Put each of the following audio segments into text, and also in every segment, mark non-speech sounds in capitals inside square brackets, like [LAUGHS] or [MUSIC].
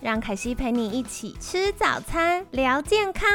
让凯西陪你一起吃早餐，聊健康。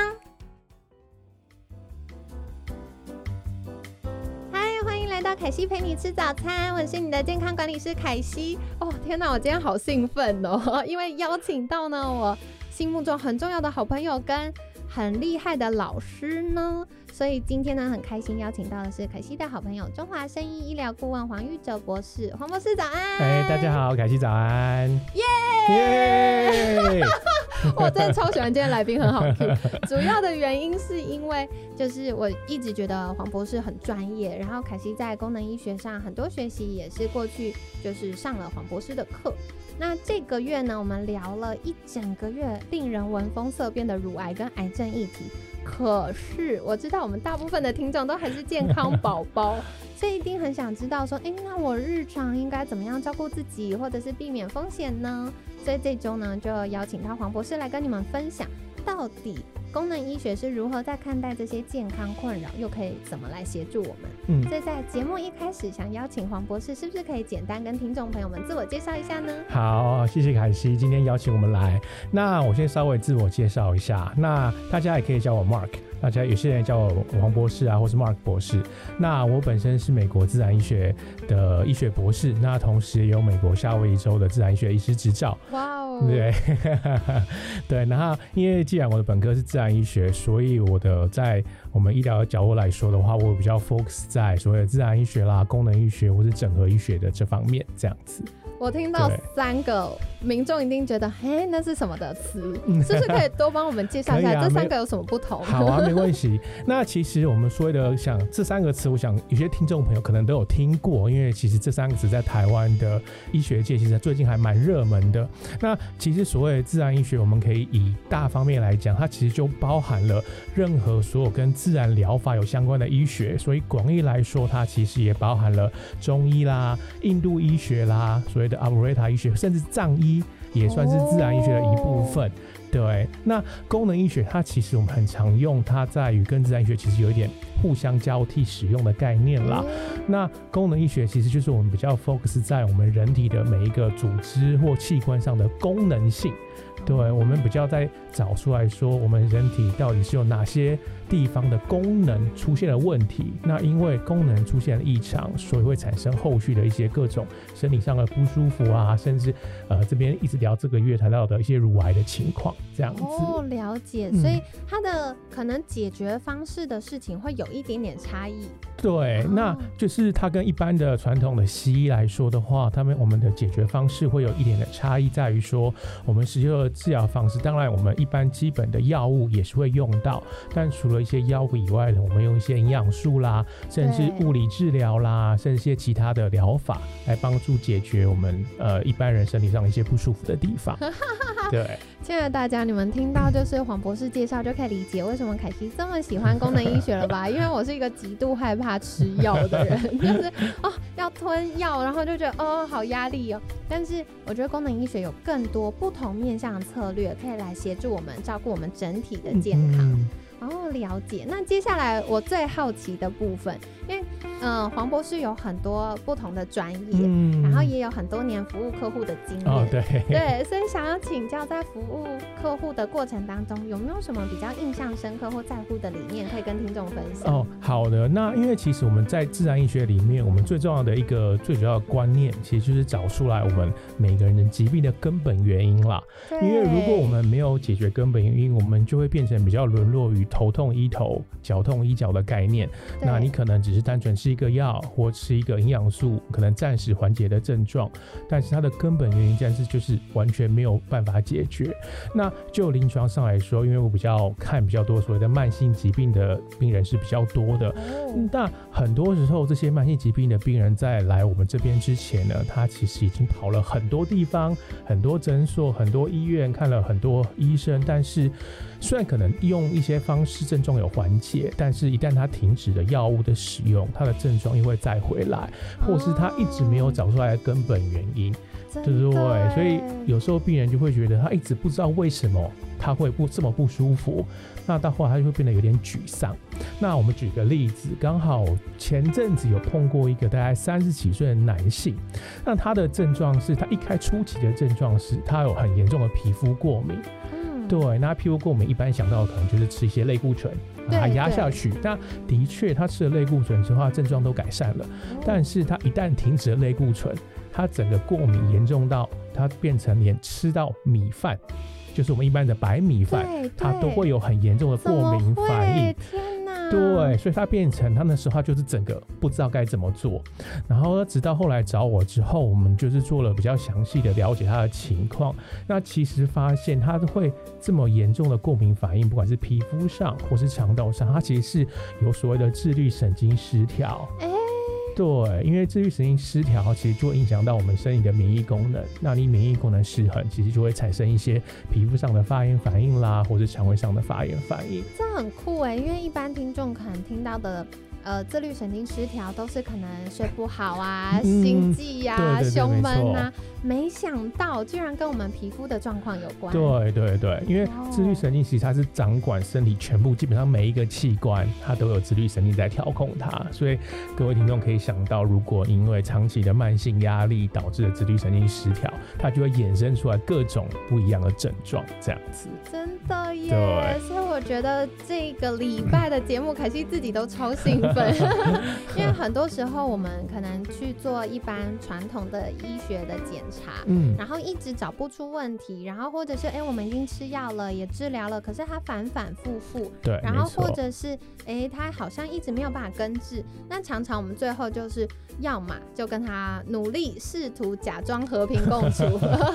嗨，欢迎来到凯西陪你吃早餐，我是你的健康管理师凯西。哦，天哪，我今天好兴奋哦，[LAUGHS] 因为邀请到呢我心目中很重要的好朋友跟很厉害的老师呢，所以今天呢很开心邀请到的是凯西的好朋友中华生医医疗顾问黄玉哲博士，黄博士早安。哎，大家好，凯西早安。耶！耶！[LAUGHS] 我真的超喜欢今天来宾，很好 Q。主要的原因是因为，就是我一直觉得黄博士很专业，然后凯西在功能医学上很多学习也是过去就是上了黄博士的课。那这个月呢，我们聊了一整个月令人闻风色变的乳癌跟癌症议题。可是我知道我们大部分的听众都还是健康宝宝，所以一定很想知道说，诶，那我日常应该怎么样照顾自己，或者是避免风险呢？所以这周呢，就邀请到黄博士来跟你们分享，到底功能医学是如何在看待这些健康困扰，又可以怎么来协助我们。嗯，所以在节目一开始，想邀请黄博士，是不是可以简单跟听众朋友们自我介绍一下呢？好，谢谢凯西今天邀请我们来。那我先稍微自我介绍一下，那大家也可以叫我 Mark，大家有些人叫我黄博士啊，或是 Mark 博士。那我本身是美国自然医学的医学博士，那同时也有美国夏威夷州的自然医学医师执照。哇哦，对，[LAUGHS] 对，然后因为既然我的本科是自然医学，所以我的在我们医疗的角度来说的话，我比较 focus 在所谓的自然医学啦、功能医学或是整合医学的这方面，这样子。我听到三个，民众一定觉得，嘿，那是什么的词？是不是可以多帮我们介绍一下 [LAUGHS] 啊这三个有什么不同？[LAUGHS] 好啊，没关系。那其实我们所谓的像这三个词，我想有些听众朋友可能都有听过，因为其实这三个词在台湾的医学界其实最近还蛮热门的。那其实所谓的自然医学，我们可以以大方面来讲，它其实就包含了任何所有跟自然疗法有相关的医学，所以广义来说，它其实也包含了中医啦、印度医学啦、所谓的阿布瑞塔医学，甚至藏医也算是自然医学的一部分。对，那功能医学它其实我们很常用，它在于跟自然医学其实有一点互相交替使用的概念啦。那功能医学其实就是我们比较 focus 在我们人体的每一个组织或器官上的功能性。对，我们比较在找出来说，我们人体到底是有哪些地方的功能出现了问题。那因为功能出现了异常，所以会产生后续的一些各种身体上的不舒服啊，甚至呃这边一直聊这个月谈到的一些乳癌的情况，这样子。哦，了解，嗯所以它的可能解决方式的事情会有一点点差异。对，哦那就是它跟一般的传统的西医来说的话，他们我们的解决方式会有一点的差异，在于说我们使用的治疗方式，当然我们一般基本的药物也是会用到，但除了一些药物以外呢，我们用一些营养素啦，甚至物理治疗啦，甚至一些其他的疗法来帮助解决我们呃一般人身体上一些不舒服的地方。对，[LAUGHS] 亲爱的大家，你们听到就是黄博士介绍就可以理解为什么凯西这么喜欢功能医学了吧？因为我是一个极度害怕吃药的人，[LAUGHS] 就是哦要吞药，然后就觉得哦好压力哦。但是我觉得功能医学有更多不同面向的策略，可以来协助我们照顾我们整体的健康。嗯哦，了解。那接下来我最好奇的部分，因为嗯、呃黄博士有很多不同的专业，嗯然后也有很多年服务客户的经验。哦对对，所以想要请教，在服务客户的过程当中，有没有什么比较印象深刻或在乎的理念，可以跟听众分享？哦，好的。那因为其实我们在自然医学里面，我们最重要的一个最主要的观念，其实就是找出来我们每个人的疾病的根本原因啦。对因为如果我们没有解决根本原因，我们就会变成比较沦落于头痛医头、脚痛医脚的概念。那你可能只是单纯吃一个药或吃一个营养素，可能暂时缓解的症状，但是它的根本原因但是就是完全没有办法解决。那就临床上来说，因为我比较看比较多所谓的慢性疾病的病人是比较多的，那很多时候这些慢性疾病的病人在来我们这边之前呢，他其实已经跑了很多地方、很多诊所、很多医院，看了很多医生，但是虽然可能用一些方式症状有缓解，但是一旦他停止了药物的使用，他的症状又会再回来，或是他一直没有找出来的根本原因。对不对，所以有时候病人就会觉得他一直不知道为什么他会不这么不舒服，那到后来他就会变得有点沮丧。那我们举个例子，刚好前阵子有碰过一个大概三十几岁的男性，那他的症状是他一开初期的症状是他有很严重的皮肤过敏。嗯，对，那皮肤过敏一般想到的可能就是吃一些类固醇，把它压下去。那的确他吃了类固醇之后，症状都改善了，但是他一旦停止了类固醇。他整个过敏严重到，他变成连吃到米饭，就是我们一般的白米饭，他都会有很严重的过敏反应。对，所以他变成他那时候就是整个不知道该怎么做。然后直到后来找我之后，我们就是做了比较详细的了解他的情况。那其实发现他会这么严重的过敏反应，不管是皮肤上或是肠道上，他其实是有所谓的自律神经失调。对，因为自律神经失调，其实就会影响到我们身体的免疫功能。那你免疫功能失衡，其实就会产生一些皮肤上的发炎反应啦，或者肠胃上的发炎反应。这很酷哎，因为一般听众可能听到的。呃，自律神经失调都是可能睡不好啊、心悸呀、胸闷啊，没想到居然跟我们皮肤的状况有关。对对对，因为自律神经其实它是掌管身体全部，基本上每一个器官它都有自律神经在调控它，所以各位听众可以想到，如果因为长期的慢性压力导致的自律神经失调，它就会衍生出来各种不一样的症状，这样子。真的耶！所以我觉得这个礼拜的节目，凯西自己都超兴奋。[LAUGHS] [LAUGHS] 因为很多时候我们可能去做一般传统的医学的检查，嗯，然后一直找不出问题，然后或者是哎，我们已经吃药了，也治疗了，可是它反反复复，对，然后或者是哎，它好像一直没有办法根治，那常常我们最后就是要么就跟他努力试图假装和平共处，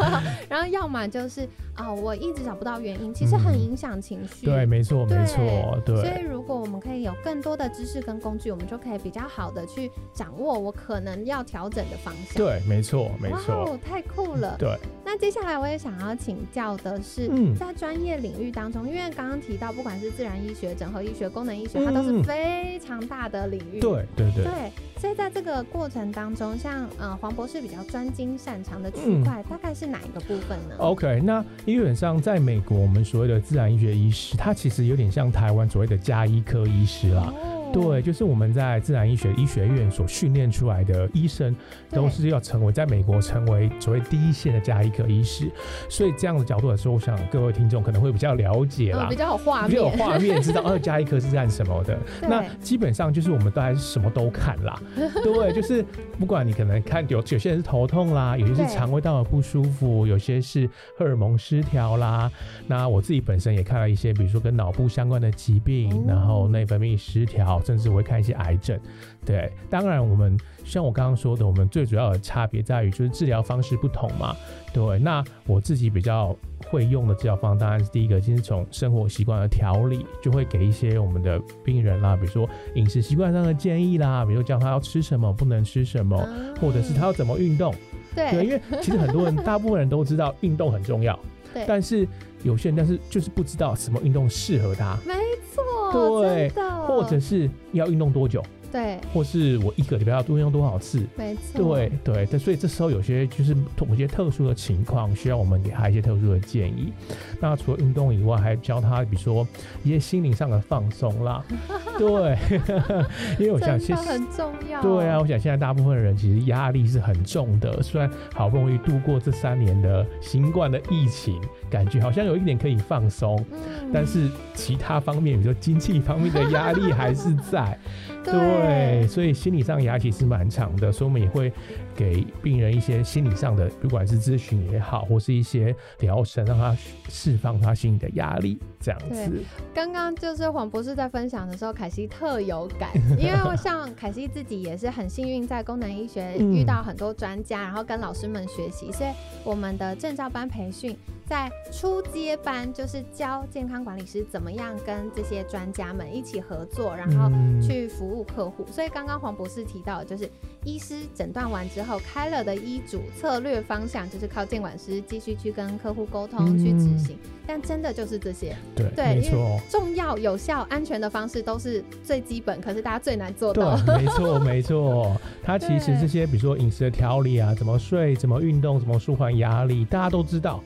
[LAUGHS] 然后要么就是啊，我一直找不到原因，其实很影响情绪，对，没错，没错，对，所以如果我们可以有更多的知识跟工具，我们就可以比较好的去掌握我可能要调整的方向。对，没错，没错，太酷了。对，那接下来我也想要请教的是，在专业领域当中，因为刚刚提到，不管是自然医学、整合医学、功能医学，它都是非常大的领域。对，对，对。对，所以在这个过程当中，像呃黄博士比较专精擅长的区块，大概是哪一个部分呢？OK，那基本上在美国，我们所谓的自然医学医师，他其实有点像台湾所谓的加医科医师啦。对，就是我们在自然医学医学院所训练出来的医生，都是要成为在美国成为所谓第一线的加医科医师。所以这样的角度来说，我想各位听众可能会比较了解啦，比较有画面，比较有画面，知道 [LAUGHS] 二加医科是干什么的。那基本上就是我们都还是什么都看啦。对，就是不管你可能看有有些人是头痛啦，有些是肠胃道的不舒服，有些是荷尔蒙失调啦。那我自己本身也看了一些，比如说跟脑部相关的疾病，然后内分泌失调。甚至我会看一些癌症，对，当然我们像我刚刚说的，我们最主要的差别在于就是治疗方式不同嘛，对。那我自己比较会用的治疗方，当然是第一个，就是从生活习惯的调理，就会给一些我们的病人啦，比如说饮食习惯上的建议啦，比如教他要吃什么，不能吃什么，或者是他要怎么运动，对，因为其实很多人，大部分人都知道运动很重要，对，但是有些人，但是就是不知道什么运动适合他。没错对，或者是要运动多久？对，或是我一个礼拜要多运动多少次？没错。对对，对，所以这时候有些就是某些特殊的情况，需要我们给他一些特殊的建议。那除了运动以外，还教他，比如说一些心灵上的放松啦。[LAUGHS] 对，[LAUGHS] 因为我想其实很重要。对啊，我想现在大部分人其实压力是很重的。虽然好不容易度过这三年的新冠的疫情，感觉好像有一点可以放松，但是其他方面，比如说经济方面的压力还是在。[LAUGHS] 对，所以心理上牙其实蛮长的，所以我们也会给病人一些心理上的，不管是咨询也好，或是一些疗程，让他释放他心里的压力，这样子。刚刚就是黄博士在分享的时候，凯西特有感，[LAUGHS] 因为像凯西自己也是很幸运，在功能医学遇到很多专家，然后跟老师们学习，所以我们的证照班培训。在初阶班，就是教健康管理师怎么样跟这些专家们一起合作，然后去服务客户。所以刚刚黄博士提到，就是医师诊断完之后开了的医嘱策略方向，就是靠监管师继续去跟客户沟通去执行。但真的就是这些，对，没错，重要、有效、安全的方式都是最基本，可是大家最难做到。对，没错，[LAUGHS] 没错。它其实这些，比如说饮食的调理啊，怎么睡，怎么运动，怎么舒缓压力，大家都知道。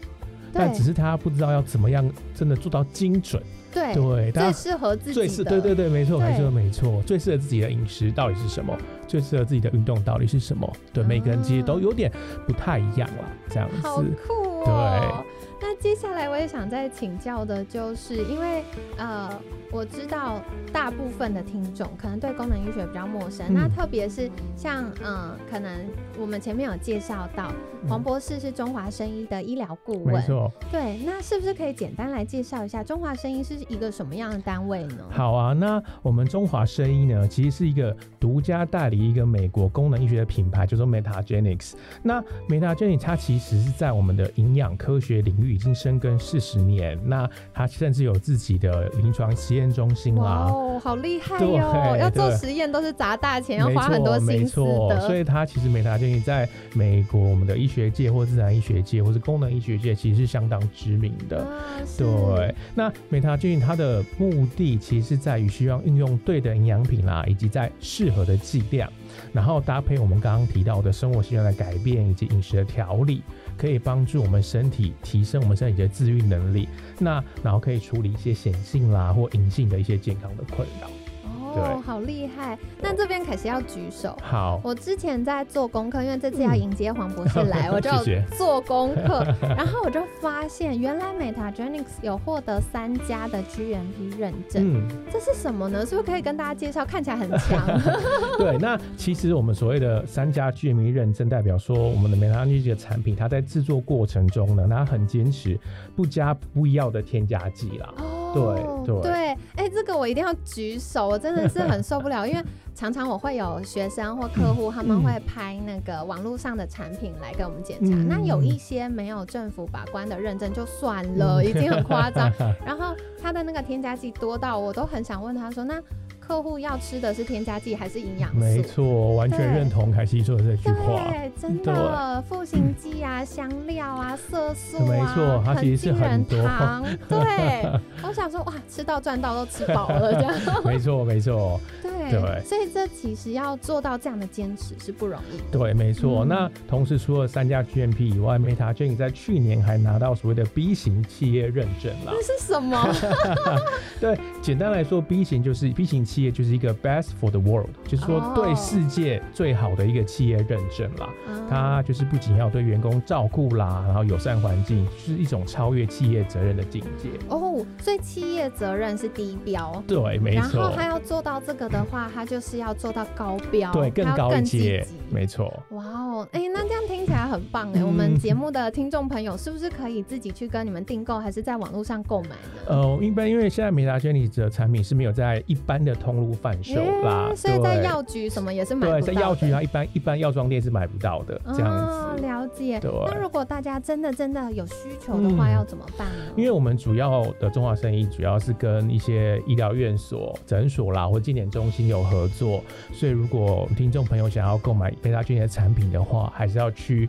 但只是他不知道要怎么样真的做到精准，对对，最适合自己最适对对对，没错，没错，没错，最适合自己的饮食到底是什么？最适合自己的运动到底是什么？对，每个人其实都有点不太一样了，这样子。好酷哦！对。那接下来我也想再请教的，就是因为呃，我知道大部分的听众可能对功能医学比较陌生，那特别是像嗯，可能我们前面有介绍到黄博士是中华生医的医疗顾问，没错，对，那是不是可以简单来介绍一下中华生医是一个什么样的单位呢？好啊，那我们中华生医呢，其实是一个独家代理一个美国功能医学的品牌，叫做 Metagenics。那 Metagenics 它其实是在我们的营养科学领域。已经深耕四十年，那他甚至有自己的临床实验中心啦。哦，好厉害哟！要做实验都是砸大钱，要花很多心思的。所以，他其实美达建议在美国我们的医学界，或自然医学界，或是功能医学界，其实是相当知名的。对，那美达建议它的目的，其实是在于需要运用对的营养品啦，以及在适合的剂量，然后搭配我们刚刚提到的生活习惯的改变，以及饮食的调理。可以帮助我们身体提升我们身体的自愈能力，那然后可以处理一些显性啦或隐性的一些健康的困扰。哦，好厉害！那这边可是要举手。好，我之前在做功课，因为这次要迎接黄博士来，[LAUGHS] 我就做功课，[LAUGHS] 然后我就发现，原来 Metagenics 有获得三家的 GMP 认证。嗯，这是什么呢？是不是可以跟大家介绍？看起来很强。[LAUGHS] 对，那其实我们所谓的三家 GMP 认证，代表说我们的 Metagenics 的产品，它在制作过程中呢，它很坚持不加不要的添加剂啦。对对对，哎，这个我一定要举手，我真的是很受不了，因为常常我会有学生或客户，他们会拍那个网络上的产品来给我们检查，那有一些没有政府把关的认证就算了，已经很夸张，[LAUGHS] 然后他的那个添加剂多到我都很想问他说那。客户要吃的是添加剂还是营养素？没错，完全认同凯西说的这句话。对，真的，复形剂啊、香料啊、色素啊，没错，它其实是很多。对，我想说，哇，吃到赚到都吃饱了这样。[LAUGHS] 没错，没错。对，所以这其实要做到这样的坚持是不容易。对，没错。那同时除了三家 GMP 以外，Meta j e n 在去年还拿到所谓的 B 型企业认证了。这是什么？[LAUGHS] 对，简单来说，B 型就是 B 型。企业就是一个 best for the world，就是说对世界最好的一个企业认证啦。它就是不仅要对员工照顾啦，然后友善环境，是一种超越企业责任的境界。哦，所以企业责任是低标。对，没错。然后他要做到这个的话，他就是要做到高标，对，更高一阶。没错。哇哦，哎，很棒哎。我们节目的听众朋友是不是可以自己去跟你们订购，还是在网络上购买呢？呃，一般因为现在美达轩尼的产品是没有在一般的。通路贩售啦，所以在药局什么也是买不到。对，在药局啊，一般一般药妆店是买不到的。这样子，了解。那如果大家真的真的有需求的话，要怎么办呢？因为我们主要的中华生意主要是跟一些医疗院所、诊所啦，或纪念中心有合作，所以如果听众朋友想要购买贝塔菌的产品的话，还是要去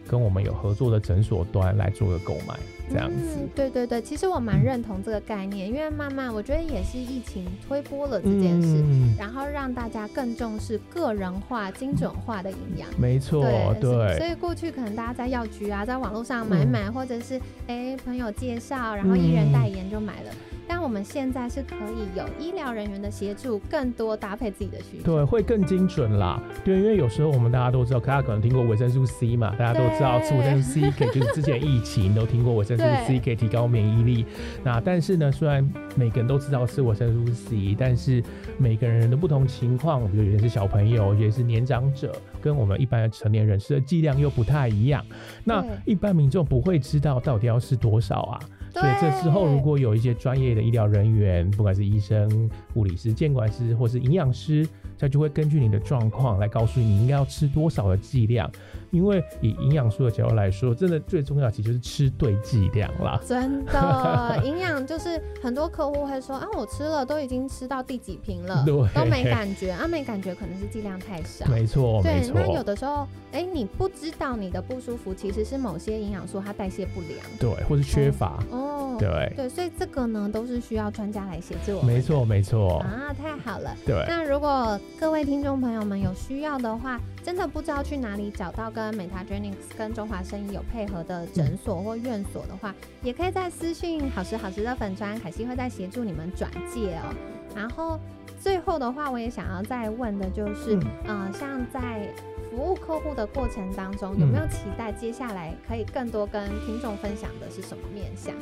跟我们有合作的诊所端来做个购买。这样子，对对对，其实我蛮认同这个概念，因为慢慢我觉得也是疫情推波了这件事，然后让大家更重视个人化、精准化的营养。没错，对。所以过去可能大家在药局啊，在网络上买买，或者是哎朋友介绍，然后艺人代言就买了。但我们现在是可以有医疗人员的协助，更多搭配自己的需求，对，会更精准啦。对，因为有时候我们大家都知道，大家可能听过维生素 C 嘛，大家都道吃维生素 C 可以，就是之前疫情都听过维生素 C 可以提高免疫力。那但是呢，虽然每个人都知道是维生素 C，但是每个人的不同情况，比如有些是小朋友，有些是年长者，跟我们一般的成年人吃的剂量又不太一样。那一般民众不会知道到底要吃多少啊。所以这时候，如果有一些专业的医疗人员，不管是医生、护理师、监管师，或是营养师，他就会根据你的状况来告诉你应该要吃多少的剂量。因为以营养素的角度来说，真的最重要其实就是吃对剂量啦。真的，[LAUGHS] 营养就是很多客户会说啊，我吃了都已经吃到第几瓶了，都没感觉啊，没感觉可能是剂量太少。没错，对。那有的时候，哎，你不知道你的不舒服其实是某些营养素它代谢不良，对，或是缺乏。哦，对对，所以这个呢都是需要专家来协助我。没错，没错。啊，太好了。对。那如果各位听众朋友们有需要的话，真的不知道去哪里找到跟 Metagenics 跟中华生意有配合的诊所或院所的话，也可以在私信好时好时的粉砖，凯西会再协助你们转介哦。然后最后的话，我也想要再问的就是，嗯，像在服务客户的过程当中，有没有期待接下来可以更多跟听众分享的是什么面向？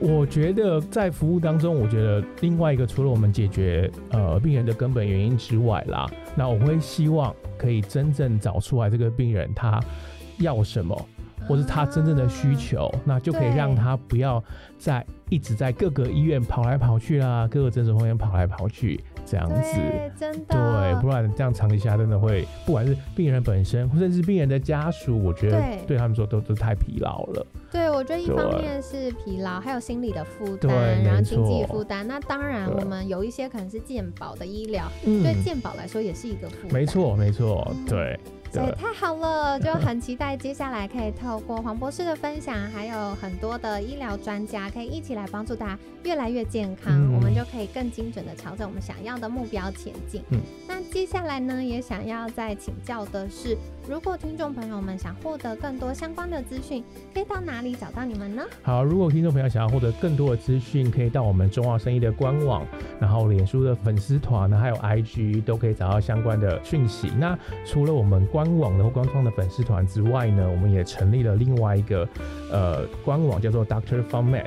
我觉得在服务当中，我觉得另外一个除了我们解决呃病人的根本原因之外啦，那我会希望可以真正找出来这个病人他要什么，或是他真正的需求，那就可以让他不要再一直在各个医院跑来跑去啦，各个诊所旁边跑来跑去。这样子，真的，对，不然这样长期下真的会，不管是病人本身，甚至是病人的家属，我觉得对他们说都都太疲劳了。对，我觉得一方面是疲劳，还有心理的负担，然后经济负担。那当然，我们有一些可能是健保的医疗，对健保来说也是一个负担。没错，没错，对。对，太好了，就很期待接下来可以透过黄博士的分享，还有很多的医疗专家，可以一起来帮助大家越来越健康，我们就可以更精准的朝着我们想要的目标前进。嗯，那接下来呢，也想要再请教的是。如果听众朋友们想获得更多相关的资讯，可以到哪里找到你们呢？好，如果听众朋友想要获得更多的资讯，可以到我们中华生意的官网，然后脸书的粉丝团呢，还有 IG 都可以找到相关的讯息。那除了我们官网的官方的粉丝团之外呢，我们也成立了另外一个呃官网，叫做 Doctor Format。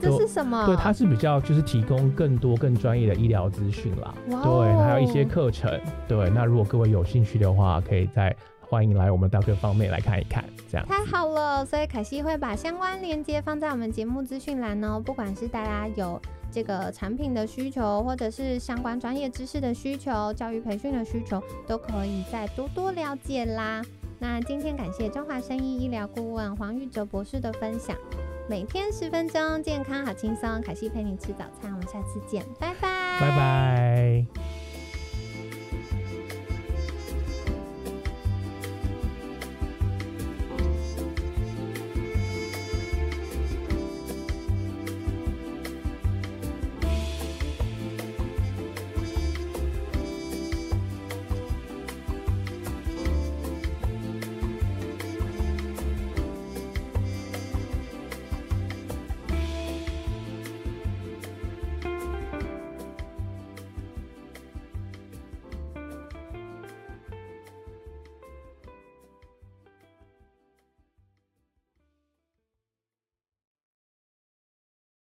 这是什么？对，它是比较就是提供更多更专业的医疗资讯啦。对，还有一些课程。对，那如果各位有兴趣的话，可以再。欢迎来我们大哥方面来看一看，这样太好了。所以凯西会把相关链接放在我们节目资讯栏哦。不管是大家有这个产品的需求，或者是相关专业知识的需求、教育培训的需求，都可以再多多了解啦。那今天感谢中华生意医疗顾问黄玉哲博士的分享。每天十分钟，健康好轻松。凯西陪你吃早餐，我们下次见，拜拜，拜拜。